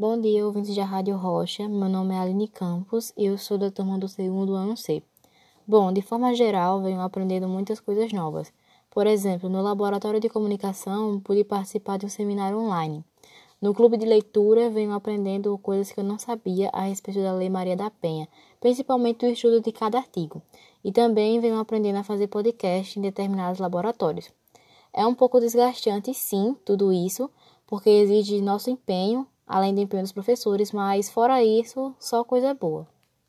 Bom dia, ouvintes da Rádio Rocha. Meu nome é Aline Campos e eu sou da turma do segundo ano C. Bom, de forma geral, venho aprendendo muitas coisas novas. Por exemplo, no laboratório de comunicação, pude participar de um seminário online. No clube de leitura, venho aprendendo coisas que eu não sabia a respeito da Lei Maria da Penha, principalmente o estudo de cada artigo. E também venho aprendendo a fazer podcast em determinados laboratórios. É um pouco desgastante, sim, tudo isso, porque exige nosso empenho, além do empenho dos professores, mas fora isso, só coisa boa.